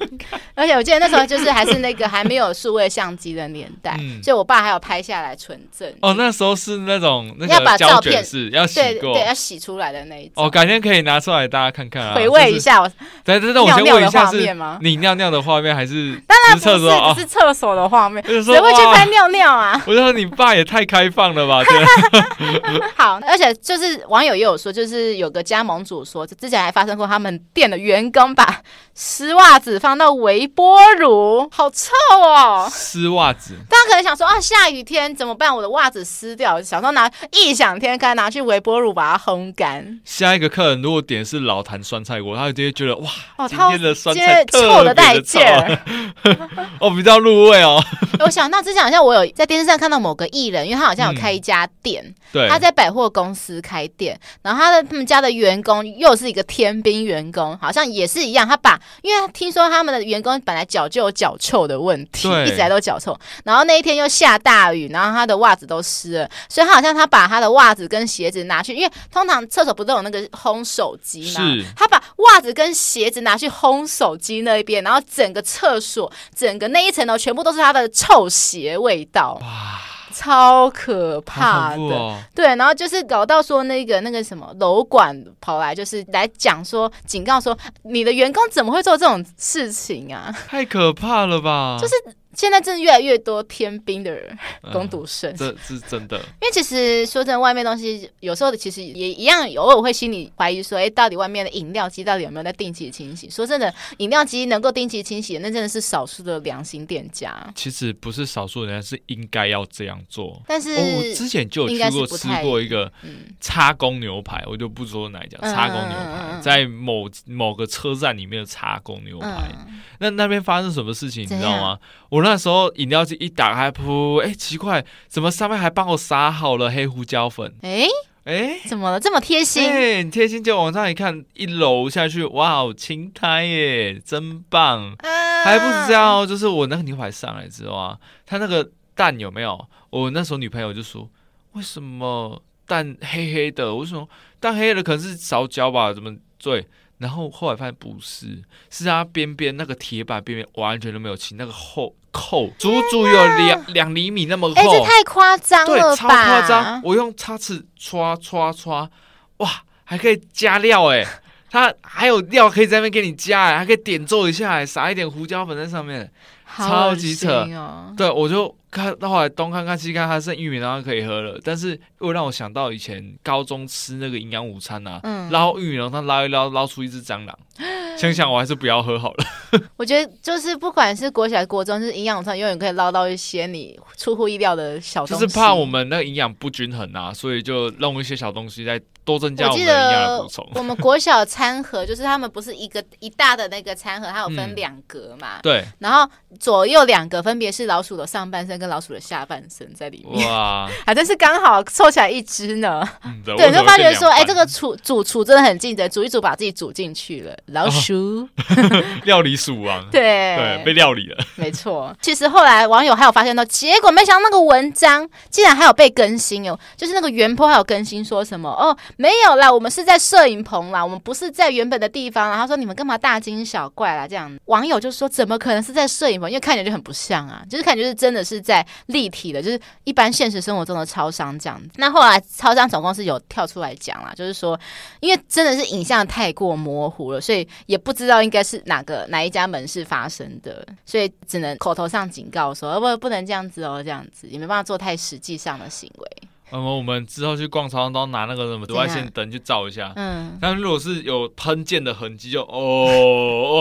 [SPEAKER 2] 而且我记得那时候就是还是那个还没有数位相机的年代，嗯、所以我爸还有拍下来存证。
[SPEAKER 1] 哦，那时候是那种那个
[SPEAKER 2] 要把照片
[SPEAKER 1] 是要洗过，
[SPEAKER 2] 对，要洗出来的那一种。
[SPEAKER 1] 哦，改天可以拿出来大家看看啊，
[SPEAKER 2] 回味一下。我
[SPEAKER 1] 对对对，我先问一下是你尿尿的画面还是？
[SPEAKER 2] 当然不是，是厕所的画面。谁会去拍尿尿啊？
[SPEAKER 1] 我就说你爸也太开放了吧？
[SPEAKER 2] 好，而且就是网友也有说，就是有个加盟主说，之前还发生过他们店的员工把湿袜子放到微波炉，好臭哦！
[SPEAKER 1] 湿袜子，
[SPEAKER 2] 大家可能想说啊，下雨天怎么办？我的袜子湿掉，想说拿异想天开拿去微波炉把它烘干。
[SPEAKER 1] 下一个客人如果点是老坛酸菜锅，他就直接觉得哇，
[SPEAKER 2] 哦、
[SPEAKER 1] 今天的酸菜特别
[SPEAKER 2] 臭的带劲儿，
[SPEAKER 1] 哦，比较入味哦。
[SPEAKER 2] 我想到之前好像我有在电视上看到某个艺人，因为他好像有开一家店，嗯、对，他在百货公司开店，然后他的他们家的员工又是一个天兵员工，好像也是一样，他把。因为听说他们的员工本来脚就有脚臭的问题，一直来都脚臭。然后那一天又下大雨，然后他的袜子都湿了，所以他好像他把他的袜子跟鞋子拿去，因为通常厕所不都有那个烘手机吗？他把袜子跟鞋子拿去烘手机那一边，然后整个厕所整个那一层楼全部都是他的臭鞋味道。哇超可怕的，哦、对，然后就是搞到说那个那个什么楼管跑来，就是来讲说警告说，你的员工怎么会做这种事情啊？
[SPEAKER 1] 太可怕了吧！
[SPEAKER 2] 就是现在真的越来越多偏冰的人攻读生，
[SPEAKER 1] 嗯，这是真的。
[SPEAKER 2] 因为其实说真的，外面东西有时候其实也一样，偶尔会心里怀疑说，哎，到底外面的饮料机到底有没有在定期清洗？说真的，饮料机能够定期清洗的，那真的是少数的良心店家。
[SPEAKER 1] 其实不是少数人是应该要这样做，
[SPEAKER 2] 但是、
[SPEAKER 1] 哦、我之前就有去过吃过一个叉公牛排，我就不说哪一家叉公牛排，在某某个车站里面的叉公牛排，嗯、那那边发生什么事情你知道吗？我那时候饮料机一打开，噗，哎，奇怪，怎么上面还帮我撒好了黑胡椒粉？
[SPEAKER 2] 哎哎，怎么了？这么贴心？
[SPEAKER 1] 哎，贴心，就往上一看，一搂下去，哇哦，青苔耶，真棒！啊、还不是这样，就是我那个牛排上来之后啊，它那个蛋有没有？我那时候女朋友就说，为什么蛋黑黑的？为什么蛋黑黑的？可能是烧焦吧？怎么对？然后后来发现不是，是它边边那个铁板边边完全都没有清，那个厚扣足足有两两厘米那么厚，哎，
[SPEAKER 2] 这太夸张了吧？
[SPEAKER 1] 对，超夸张！我用叉子刷刷刷，哇，还可以加料哎，它还有料可以在那边给你加哎，还可以点缀一下，撒一点胡椒粉在上面，超级扯哦！对，我就。看到后来东看看西看，还剩玉米浓汤可以喝了，但是又让我想到以前高中吃那个营养午餐啊，嗯、捞玉米浓汤捞一捞，捞出一只蟑螂，想想我还是不要喝好了。
[SPEAKER 2] 我觉得就是不管是国小还是国中，就是营养午餐永远可以捞到一些你出乎意料的小东西。
[SPEAKER 1] 就是怕我们那个营养不均衡啊，所以就弄一些小东西在。多增加我们的营养补充。
[SPEAKER 2] 我们国小餐盒 就是他们不是一个一大的那个餐盒，它有分两格嘛？
[SPEAKER 1] 嗯、对。
[SPEAKER 2] 然后左右两格分别是老鼠的上半身跟老鼠的下半身在里面。哇！还真是刚好凑起来一只呢。嗯、对，就发觉说，哎、欸，这个厨煮厨真的很尽责，煮一煮把自己煮进去了。老鼠，
[SPEAKER 1] 哦、料理鼠王。
[SPEAKER 2] 对
[SPEAKER 1] 对，被料理了。
[SPEAKER 2] 没错。其实后来网友还有发现到，结果没想到那个文章竟然还有被更新哦，就是那个原 PO 还有更新说什么哦。没有啦，我们是在摄影棚啦，我们不是在原本的地方。然后说你们干嘛大惊小怪啦？这样网友就说怎么可能是在摄影棚？因为看起来就很不像啊，就是感觉是真的是在立体的，就是一般现实生活中的超商这样子。那后来超商总共是有跳出来讲啦，就是说因为真的是影像太过模糊了，所以也不知道应该是哪个哪一家门市发生的，所以只能口头上警告说不不能这样子哦，这样子也没办法做太实际上的行为。
[SPEAKER 1] 那么、嗯、我们之后去逛超商都拿那个什么紫外线灯去照一下。嗯，但如果是有喷溅的痕迹，就哦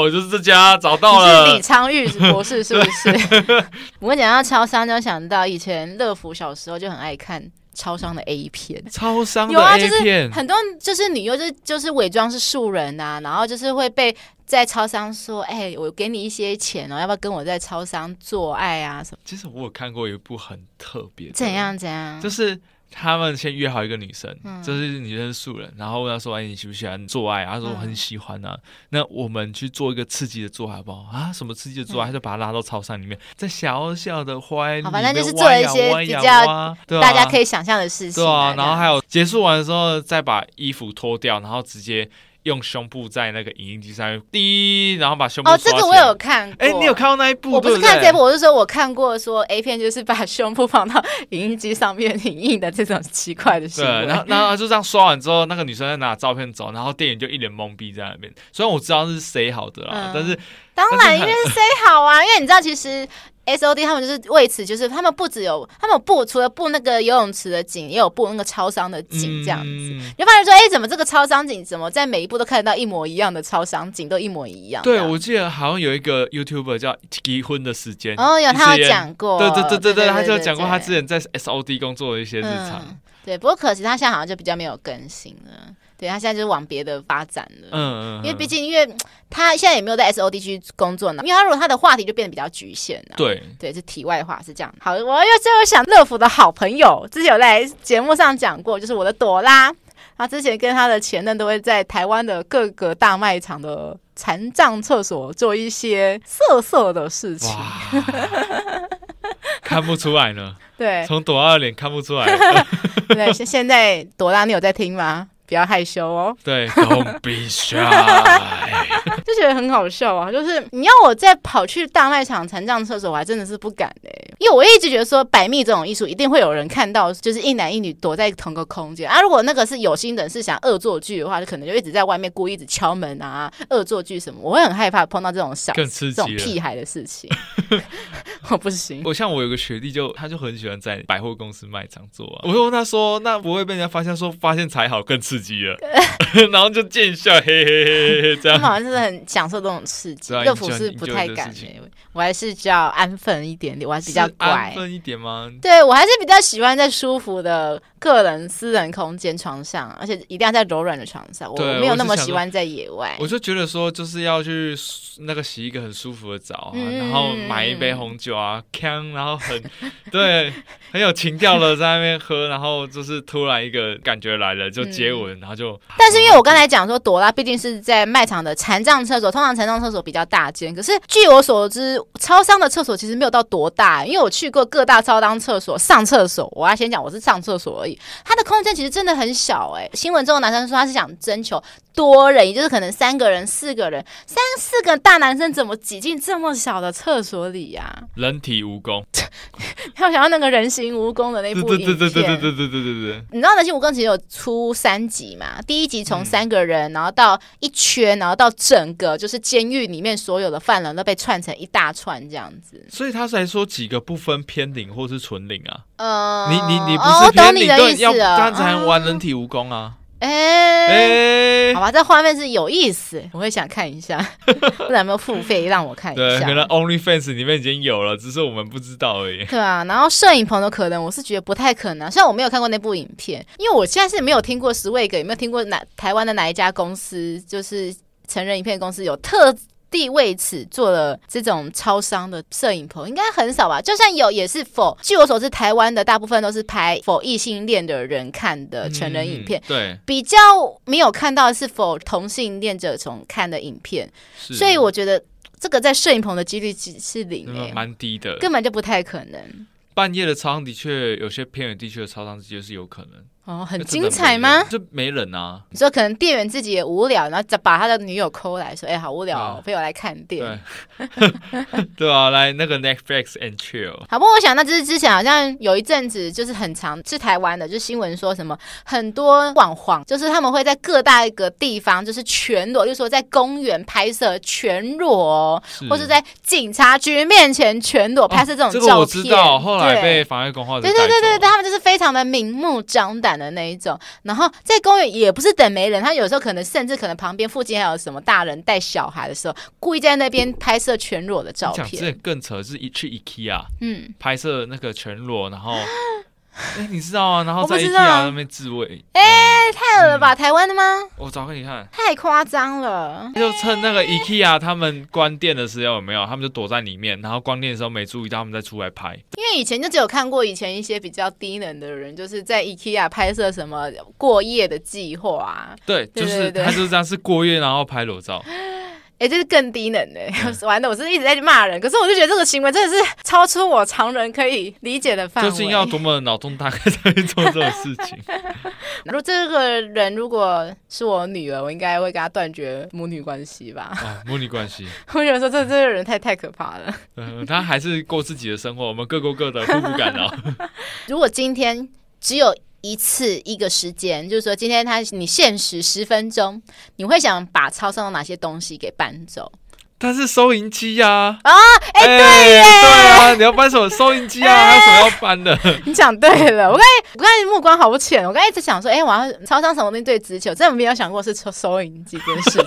[SPEAKER 1] 哦，就是这家找到了。
[SPEAKER 2] 是李昌钰博士是不是？对 我讲到超商，就想到以前乐福小时候就很爱看超商的 A 片。
[SPEAKER 1] 超商的 A 片，有啊，就是
[SPEAKER 2] 很多就是女优，就是就是伪装是素人啊，然后就是会被在超商说：“哎、欸，我给你一些钱哦，要不要跟我在超商做爱啊？”什么？
[SPEAKER 1] 其实我有看过一部很特别，
[SPEAKER 2] 怎样怎样，
[SPEAKER 1] 就是。他们先约好一个女生，嗯、就是女生素人，然后问她说：“哎，你喜不喜欢做爱？”她说：“我很喜欢啊。嗯”那我们去做一个刺激的做爱好不好？啊，什么刺激的做爱？他、嗯、就把她拉到操场里面，在小小的花园里面，反正就是做一些比较
[SPEAKER 2] 大家可以想象的事情。
[SPEAKER 1] 对啊，然后还有结束完的时候，再把衣服脱掉，然后直接。用胸部在那个影印机上面滴，然后把胸部哦，
[SPEAKER 2] 这个我有看过。
[SPEAKER 1] 哎、欸，你有看到那一部？
[SPEAKER 2] 我不是看这部，我是说我看过说 A 片就是把胸部放到影印机上面影印的这种奇怪的行为。
[SPEAKER 1] 对，然后然后就这样刷完之后，那个女生在拿照片走，然后店员就一脸懵逼在那边。虽然我知道是谁好的啦，嗯、但是
[SPEAKER 2] 当然因为是谁好啊，因为你知道其实。S O D 他们就是为此，就是他们不只有他们有布，除了布那个游泳池的景，也有布那个超商的景，这样子。嗯、你就发现说，哎、欸，怎么这个超商景怎么在每一步都看得到一模一样的超商景，都一模一样？
[SPEAKER 1] 对，我记得好像有一个 YouTuber 叫离婚的时间，
[SPEAKER 2] 哦，有他有讲过，
[SPEAKER 1] 对对对对对，他就讲过他之前在 S O D 工作的一些日常、嗯。
[SPEAKER 2] 对，不过可惜他现在好像就比较没有更新了。对，他现在就是往别的发展了，嗯嗯，嗯，因为毕竟，因为他现在也没有在 S O D 去工作呢，因为他如果他的话题就变得比较局限了，
[SPEAKER 1] 对。
[SPEAKER 2] 对，是题外话是这样。好，我又最后想乐福的好朋友，之前有在节目上讲过，就是我的朵拉，他之前跟他的前任都会在台湾的各个大卖场的残障厕所做一些色色的事情，
[SPEAKER 1] 看不出来呢，
[SPEAKER 2] 对，
[SPEAKER 1] 从朵拉的脸看不出来，
[SPEAKER 2] 对，现现在朵拉你有在听吗？不要害羞哦。
[SPEAKER 1] 对，Don't be shy，
[SPEAKER 2] 就觉得很好笑啊。就是你要我再跑去大卖场残障厕所，我还真的是不敢哎、欸。因为我一直觉得说，百密这种艺术一定会有人看到，就是一男一女躲在同个空间啊。如果那个是有心人是想恶作剧的话，就可能就一直在外面故意一直敲门啊，恶作剧什么。我会很害怕碰到这种小更刺激这种屁孩的事情。我不行。
[SPEAKER 1] 我像我有个学弟就，就他就很喜欢在百货公司卖场做啊。我问他说，那不会被人家发现说发现才好更刺激了，然后就见笑，嘿嘿嘿嘿这样。他
[SPEAKER 2] 好像是很享受这种刺激。乐福是不太敢的，我还是比较安分一点点，我还是比较乖。
[SPEAKER 1] 安分一点吗？
[SPEAKER 2] 对，我还是比较喜欢在舒服的个人私人空间床上，而且一定要在柔软的床上。我没有那么喜欢在野外。
[SPEAKER 1] 我就觉得说，就是要去那个洗一个很舒服的澡啊，嗯、然后买一杯红酒啊，锵，然后很 对，很有情调的在那边喝，然后就是突然一个感觉来了，就接吻，嗯、然后就。
[SPEAKER 2] 但是因为我刚才讲说，朵拉毕竟是在卖场的残障厕所，通常残障厕所比较大间，可是据我所知，超商的厕所其实没有到多大，因为我去过各大超商厕所上厕所，我要先讲我是上厕所而已，它的空间其实真的很小哎。新闻中的男生说他是想征求多人，也就是可能三个人、四个人，三四个大男生怎么挤进这么小的厕所里呀、啊？
[SPEAKER 1] 人体蜈蚣，
[SPEAKER 2] 要想要那个人形蜈蚣的那部影片，对对对对对对对对对对。你知道人形蜈蚣其实有出三集嘛？第一集从三个人，然后到一圈，然后到整个就是监狱里面所有的犯人都被串成一大串这样子。
[SPEAKER 1] 所以他才说几个不分偏领或是纯领啊？
[SPEAKER 2] 呃，
[SPEAKER 1] 你你你不是偏领，对，要刚才玩人体蜈蚣啊？
[SPEAKER 2] 哎、欸，欸、好吧，这画面是有意思，我会想看一下，不然有没有付费让我看一下。
[SPEAKER 1] 对，可能 OnlyFans 里面已经有了，只是我们不知道而已。
[SPEAKER 2] 对啊，然后摄影棚的可能，我是觉得不太可能。虽然我没有看过那部影片，因为我现在是没有听过 Swag，有没有听过哪台湾的哪一家公司，就是成人影片公司有特。地为此做了这种超商的摄影棚，应该很少吧？就算有，也是否据我所知，台湾的大部分都是拍否异性恋的人看的成人影片。
[SPEAKER 1] 嗯、对，
[SPEAKER 2] 比较没有看到是否同性恋者从看的影片。所以我觉得这个在摄影棚的几率是是零，
[SPEAKER 1] 蛮低的，
[SPEAKER 2] 根本就不太可能。
[SPEAKER 1] 半夜的超商的确有些偏远地区的超商的确是有可能。
[SPEAKER 2] 哦，很精彩吗？
[SPEAKER 1] 就没人啊！
[SPEAKER 2] 你说可能店员自己也无聊，然后就把他的女友抠来说：“哎、欸，好无聊、哦，陪、啊、我来看电影。
[SPEAKER 1] 对” 啊，来那个 Netflix and chill。
[SPEAKER 2] 好，不过我想那就是之前好像有一阵子就是很长，是台湾的，就是新闻说什么很多网黄，就是他们会在各大一个地方就是全裸，就是说在公园拍摄全裸，是或是在警察局面前全裸拍摄这种照片。哦这个、我知道，
[SPEAKER 1] 后来被妨碍公号。
[SPEAKER 2] 对对对对对，他们就是非常的明目张胆。的那一种，然后在公园也不是等没人，他有时候可能甚至可能旁边附近还有什么大人带小孩的时候，故意在那边拍摄全裸的照片。
[SPEAKER 1] 这更扯是一去 IKEA，嗯，拍摄那个全裸，然后。哎，你知道啊？然后在 IKEA 那边自慰，
[SPEAKER 2] 哎，太恶了吧？台湾的吗？
[SPEAKER 1] 我找给你看，
[SPEAKER 2] 太夸张了。
[SPEAKER 1] 就趁那个 IKEA 他们关店的时候有没有？他们就躲在里面，然后关店的时候没注意到，他们再出来拍。
[SPEAKER 2] 因为以前就只有看过以前一些比较低能的人，就是在 IKEA 拍摄什么过夜的计划啊。
[SPEAKER 1] 对，就是他就是这样，是过夜然后拍裸照。
[SPEAKER 2] 哎，这是更低能的，完了，我是一直在骂人，可是我就觉得这个行为真的是超出我常人可以理解的范围。究竟
[SPEAKER 1] 要多么脑洞大开才会做这种事情？
[SPEAKER 2] 如果这个人如果是我女儿，我应该会跟她断绝母女关系吧？
[SPEAKER 1] 啊，母女关系，
[SPEAKER 2] 我觉得说这这个人太太可怕了。
[SPEAKER 1] 嗯，他还是过自己的生活，我们各过各的，互不干扰。
[SPEAKER 2] 如果今天只有。一次一个时间，就是说今天他你限时十分钟，你会想把超商的哪些东西给搬走？
[SPEAKER 1] 但是收银机呀！
[SPEAKER 2] 啊，哎、对耶，
[SPEAKER 1] 对啊，你要搬什么收银机啊？还有什么要搬的？
[SPEAKER 2] 你讲对了，我刚才我刚才目光好浅，我刚才一直想说，哎、欸，我要超商什么东西最值钱？真的没有想过是收收银机这件事情。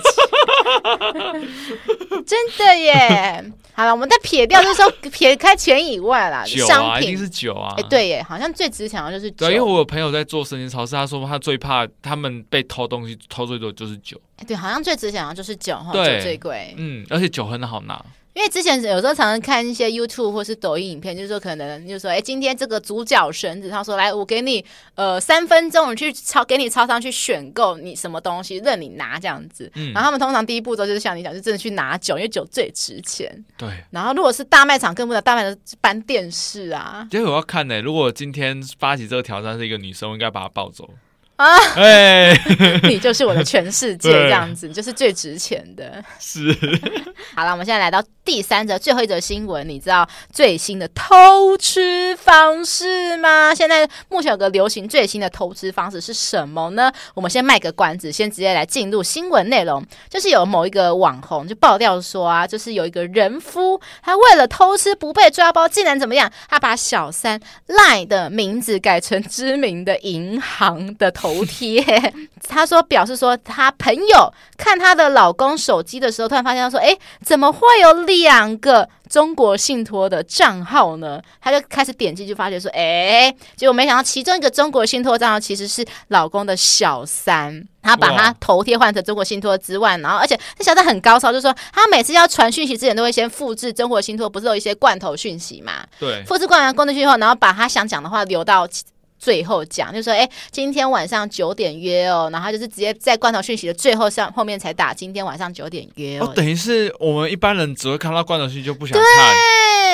[SPEAKER 2] 真的耶！好了，我们再撇掉，就是说 撇开钱以外啦，
[SPEAKER 1] 酒啊，
[SPEAKER 2] 商品
[SPEAKER 1] 一定是酒啊！
[SPEAKER 2] 哎，对耶，好像最值钱的就是酒。
[SPEAKER 1] 对，因为我有朋友在做生鲜超市，他说他最怕他们被偷东西，偷最多就是酒。
[SPEAKER 2] 对，好像最值钱的就是酒哈，酒最贵。
[SPEAKER 1] 嗯，而且酒很好拿。
[SPEAKER 2] 因为之前有时候常常看一些 YouTube 或是抖音影片，就是说可能就是说，哎，今天这个主角绳子，他说来，我给你呃三分钟，你去超给你超商去选购你什么东西，任你拿这样子。嗯。然后他们通常第一步骤就是像你讲，就真的去拿酒，因为酒最值钱。
[SPEAKER 1] 对。
[SPEAKER 2] 然后如果是大卖场，更不能大卖场搬电视啊。
[SPEAKER 1] 结果我要看呢、欸，如果今天发起这个挑战是一个女生，我应该把她抱走。
[SPEAKER 2] 啊，哎，你就是我的全世界，这样子，你就是最值钱的。
[SPEAKER 1] 是，
[SPEAKER 2] 好了，我们现在来到第三则最后一则新闻，你知道最新的偷吃方式吗？现在目前有个流行最新的偷吃方式是什么呢？我们先卖个关子，先直接来进入新闻内容。就是有某一个网红就爆料说啊，就是有一个人夫，他为了偷吃不被抓包，竟然怎么样？他把小三 LINE 的名字改成知名的银行的头。头贴，她说表示说，她朋友看她的老公手机的时候，突然发现她说，哎，怎么会有两个中国信托的账号呢？她就开始点击，就发觉说，哎，结果没想到其中一个中国信托账号其实是老公的小三，他把他头贴换成中国信托之外，然后而且这小三很高超，就是说他每次要传讯息之前都会先复制中国信托，不是有一些罐头讯息嘛？
[SPEAKER 1] 对，
[SPEAKER 2] 复制罐头罐头讯息后，然后把他想讲的话留到。最后讲就说，哎，今天晚上九点约哦，然后就是直接在罐头讯息的最后上后面才打今天晚上九点约哦，
[SPEAKER 1] 哦，等于是我们一般人只会看到罐头讯息就不想看。
[SPEAKER 2] 对，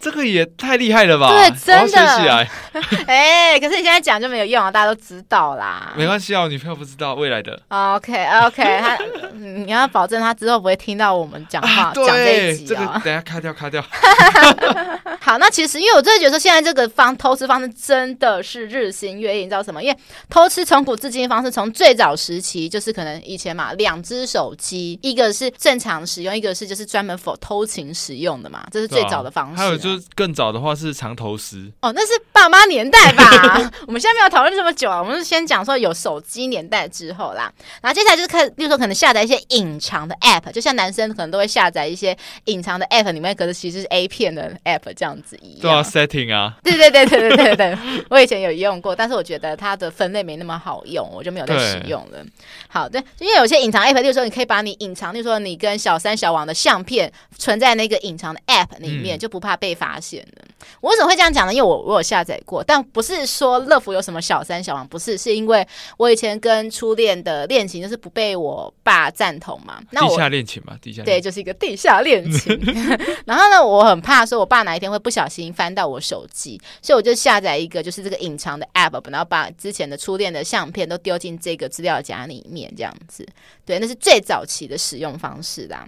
[SPEAKER 1] 这个也太厉害了吧！
[SPEAKER 2] 对，真的。
[SPEAKER 1] 学起来。
[SPEAKER 2] 哎，可是你现在讲就没有用啊，大家都知道啦。
[SPEAKER 1] 没关系啊，我女朋友不知道未来的。
[SPEAKER 2] OK，OK，他你要保证他之后不会听到我们讲话讲这一集
[SPEAKER 1] 啊。这个等下卡掉卡掉。
[SPEAKER 2] 好，那其实因为我真的觉得现在这个方偷吃方式真的是日新月异，你知道什么？因为偷吃从古至今的方式，从最早时期就是可能以前嘛，两只手机，一个是正常使用，一个是就是专门 for 偷情使用的嘛，这是最早的方式。
[SPEAKER 1] 还有就是更早的话是藏头诗
[SPEAKER 2] 哦，那是爸妈年代吧？我们现在没有讨论这么久啊，我们是先讲说有手机年代之后啦，然后接下来就是看，例如说可能下载一些隐藏的 app，就像男生可能都会下载一些隐藏的 app，里面可是其实是 A 片的 app 这样子一样。
[SPEAKER 1] 对啊，setting 啊。
[SPEAKER 2] 对对对对对对对，我以前有用过，但是我觉得它的分类没那么好用，我就没有再使用了。好，对，因为有些隐藏 app，例如说你可以把你隐藏，例如说你跟小三小王的相片存在那个隐藏的 app 里面，嗯、就不怕被发现的。我为什么会这样讲呢？因为我我有下载过，但不是说乐福有什么小三小王，不是，是因为我以前跟初恋的恋情就是不被我爸赞同嘛。那
[SPEAKER 1] 地下恋情嘛，地下
[SPEAKER 2] 对，就是一个地下恋情。然后呢，我很怕说我爸哪一天会不小心翻到我手机，所以我就下载一个就是这个隐藏的 app，然后把之前的初恋的相片都丢进这个资料夹里面，这样子。对，那是最早期的使用方式啦。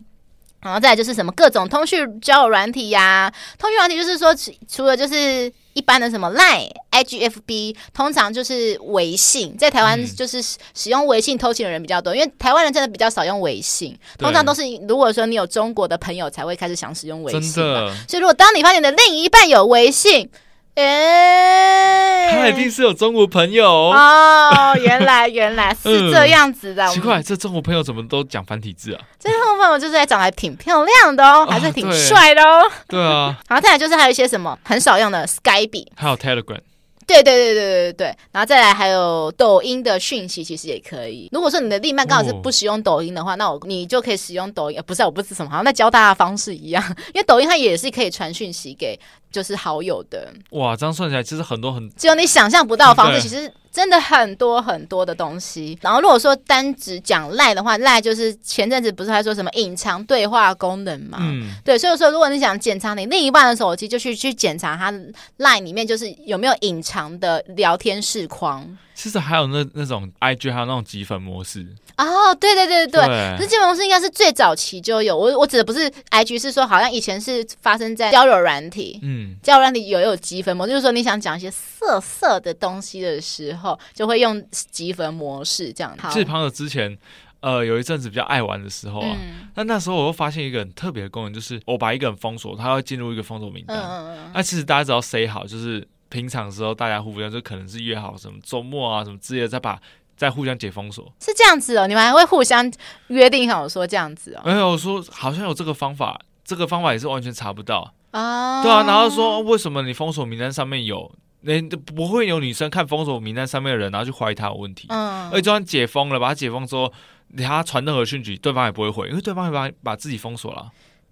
[SPEAKER 2] 然后再来就是什么各种通讯交友软体呀、啊，通讯软体就是说除除了就是一般的什么 Line、IGFB，通常就是微信，在台湾就是使用微信偷情的人比较多，因为台湾人真的比较少用微信，通常都是如果说你有中国的朋友才会开始想使用微信，真的。所以如果当你发现你的另一半有微信。哎，
[SPEAKER 1] 他一定是有中国朋友
[SPEAKER 2] 哦！原来原来 是这样子的，
[SPEAKER 1] 奇怪，这中国朋友怎么都讲繁体字啊？
[SPEAKER 2] 这中国朋友就是还长得挺漂亮的哦，还是挺帅的哦。
[SPEAKER 1] 对啊，
[SPEAKER 2] 然后再来就是还有一些什么很少用的 Skype，
[SPEAKER 1] 还有 Telegram。
[SPEAKER 2] 对对对对对对，然后再来还有抖音的讯息，其实也可以。如果说你的另一半刚好是不使用抖音的话，哦、那我你就可以使用抖音。不是，我不是什么，好像在教大家方式一样。因为抖音它也是可以传讯息给就是好友的。
[SPEAKER 1] 哇，这样算起来其实很多很，
[SPEAKER 2] 只有你想象不到的方式，其实。真的很多很多的东西，然后如果说单只讲赖的话，赖就是前阵子不是还说什么隐藏对话功能嘛？嗯，对，所以说如果你想检查你另一半的手机，就去去检查他赖里面就是有没有隐藏的聊天视框。
[SPEAKER 1] 其实还有那那种 IG 还有那种积分模式
[SPEAKER 2] 哦，对对对对对，这积分模式应该是最早期就有。我我指的不是 IG，是说好像以前是发生在交友软体，嗯，交友软体有有积分模式，就是说你想讲一些色色的东西的时候，就会用积分模式这样。
[SPEAKER 1] 其实朋友之前呃有一阵子比较爱玩的时候啊，那、嗯、那时候我又发现一个很特别的功能，就是我把一个人封锁，他会进入一个封锁名单。嗯嗯那其实大家只要 say 好，就是。平常的时候，大家互相就可能是约好什么周末啊什么之类的，再把再互相解封锁，
[SPEAKER 2] 是这样子哦。你们还会互相约定好说这样子哦？
[SPEAKER 1] 没有，我说好像有这个方法，这个方法也是完全查不到啊。对啊，然后说为什么你封锁名单上面有，那不会有女生看封锁名单上面的人，然后去怀疑他有问题。嗯，而且就算解封了，把他解封之后，他传任何讯息，对方也不会回，因为对方会把把自己封锁了。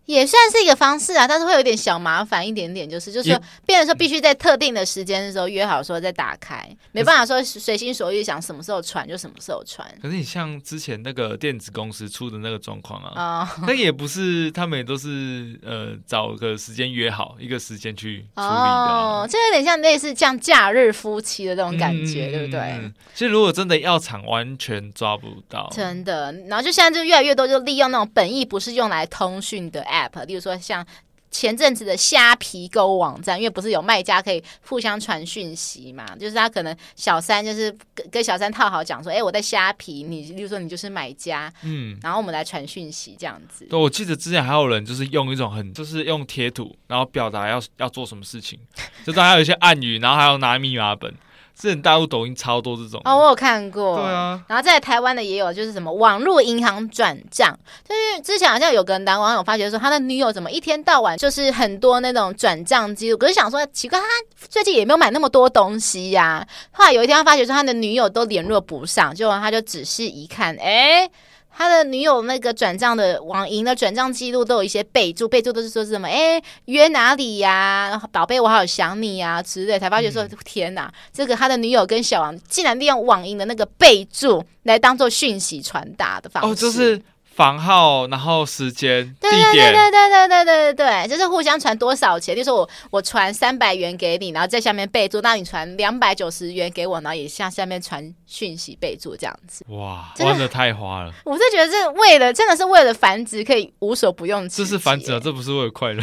[SPEAKER 2] 也算是一个方式啊，但是会有点小麻烦一点点，就是就是说，变成说必须在特定的时间的时候约好说再打开，没办法说随心所欲想什么时候传就什么时候传。
[SPEAKER 1] 可是你像之前那个电子公司出的那个状况啊，那、哦、也不是他们也都是呃找个时间约好一个时间去处理的、啊，
[SPEAKER 2] 哦，这有点像类似像假日夫妻的这种感觉，嗯、对不对？
[SPEAKER 1] 其实如果真的要抢，完全抓不到，
[SPEAKER 2] 真的。然后就现在就越来越多就利用那种本意不是用来通讯的 app，例如说像前阵子的虾皮购物网站，因为不是有卖家可以互相传讯息嘛，就是他可能小三就是跟跟小三套好讲说，哎，我在虾皮，你例如说你就是买家，嗯，然后我们来传讯息这样子。
[SPEAKER 1] 对，我记得之前还有人就是用一种很就是用贴图，然后表达要要做什么事情，就当然有一些暗语，然后还要拿密码本。之前大陆抖音超多这种
[SPEAKER 2] 哦，我有看过。
[SPEAKER 1] 对啊，
[SPEAKER 2] 然后在台湾的也有，就是什么网络银行转账，就是之前好像有个男网友发觉说，他的女友怎么一天到晚就是很多那种转账记录，可是想说奇怪，他最近也没有买那么多东西呀、啊。后来有一天他发觉说，他的女友都联络不上，结果他就仔细一看，哎。他的女友那个转账的网银的转账记录都有一些备注，备注都是说是什么哎约哪里呀、啊，宝贝我好想你呀、啊、之类，才发觉说、嗯、天哪，这个他的女友跟小王竟然利用网银的那个备注来当做讯息传达的方式。哦，
[SPEAKER 1] 就是。房号，然后时间、
[SPEAKER 2] 对对对对对对对对对对，就是互相传多少钱，就是我我传三百元给你，然后在下面备注，那你传两百九十元给我，然后也向下面传讯息备注这样子。
[SPEAKER 1] 哇，真的太花了！
[SPEAKER 2] 我是觉得这为了真的是为了繁殖，可以无所不用其极。
[SPEAKER 1] 这是繁殖啊，这不是为了快乐。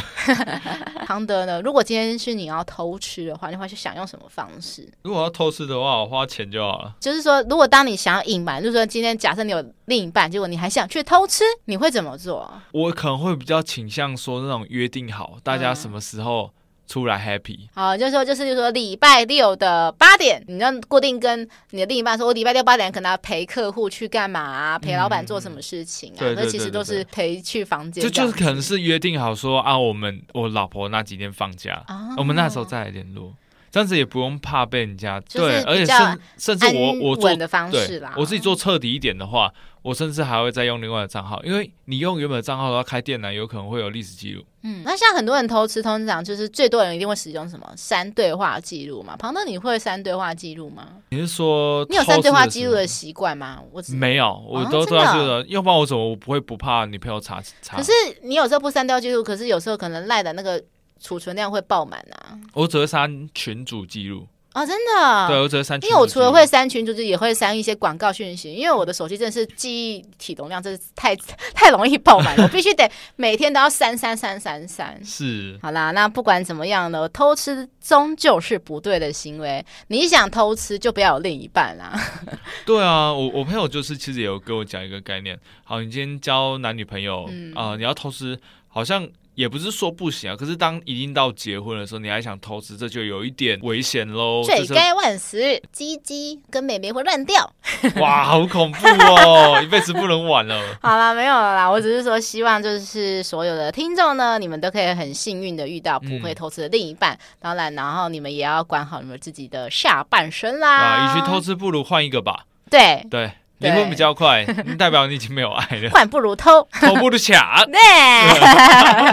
[SPEAKER 2] 庞德呢？如果今天是你要偷吃的话，你会去想用什么方式？
[SPEAKER 1] 如果要偷吃的话，我花钱就好了。
[SPEAKER 2] 就是说，如果当你想要隐瞒，就是说今天假设你有另一半，结果你还想去偷。吃你会怎么做？
[SPEAKER 1] 我可能会比较倾向说那种约定好，大家什么时候出来 happy。嗯、
[SPEAKER 2] 好，就是说就是就是说礼拜六的八点，你要固定跟你的另一半说，我礼拜六八点可能要陪客户去干嘛、啊，陪老板做什么事情啊？那、嗯、其实都是陪去房间。
[SPEAKER 1] 就就是可能是约定好说啊，我们我老婆那几天放假，哦、我们那时候再来联络。这样子也不用怕被人家对，而且甚甚至我我做
[SPEAKER 2] 的方式啦，
[SPEAKER 1] 我自己做彻底一点的话，我甚至还会再用另外的账号，因为你用原本的账号的话，开电脑有可能会有历史记录。
[SPEAKER 2] 嗯，那像很多人偷吃，通常就是最多人一定会使用什么删对话记录嘛？庞德，你会删对话记录吗？
[SPEAKER 1] 你是说
[SPEAKER 2] 你有删对话记录的习惯吗？我
[SPEAKER 1] 没有，我都都要记得，要不然我怎么我不会不怕女朋友查查？
[SPEAKER 2] 可是你有时候不删掉记录，可是有时候可能赖的那个储存量会爆满啊。
[SPEAKER 1] 我只会删群主记录。
[SPEAKER 2] 啊，真的，
[SPEAKER 1] 对，我只会删，
[SPEAKER 2] 因为我除了会删群主，就也会删一些广告讯息。因为我的手机真的是记忆体容量真是太 太容易爆满了，我必须得每天都要删删删删删。
[SPEAKER 1] 是，
[SPEAKER 2] 好啦，那不管怎么样呢，偷吃终究是不对的行为。你想偷吃，就不要有另一半啦。
[SPEAKER 1] 对啊，我我朋友就是其实也有跟我讲一个概念。好，你今天交男女朋友啊、嗯呃，你要偷吃，好像。也不是说不行啊，可是当一定到结婚的时候，你还想偷吃，这就有一点危险喽。
[SPEAKER 2] 罪该万死，鸡鸡跟妹妹会乱掉。
[SPEAKER 1] 哇，好恐怖哦，一辈子不能玩了。
[SPEAKER 2] 好啦，没有了啦，我只是说希望就是所有的听众呢，你们都可以很幸运的遇到不会偷吃的另一半。嗯、当然，然后你们也要管好你们自己的下半身啦。
[SPEAKER 1] 啊，与其偷吃，不如换一个吧。
[SPEAKER 2] 对
[SPEAKER 1] 对。离婚比较快，代表你已经没有爱了。
[SPEAKER 2] 换不如偷，
[SPEAKER 1] 偷不如抢。
[SPEAKER 2] 对，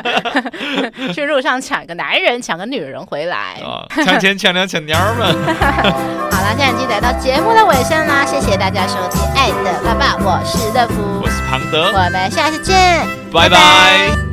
[SPEAKER 2] 去路上抢个男人，抢个女人回来。
[SPEAKER 1] 抢钱抢娘抢娘们。
[SPEAKER 2] 好了，现在已经来到节目的尾声啦，谢谢大家收听《爱的爸爸》，我是乐福，
[SPEAKER 1] 我是庞德，
[SPEAKER 2] 我们下次见，
[SPEAKER 1] 拜拜。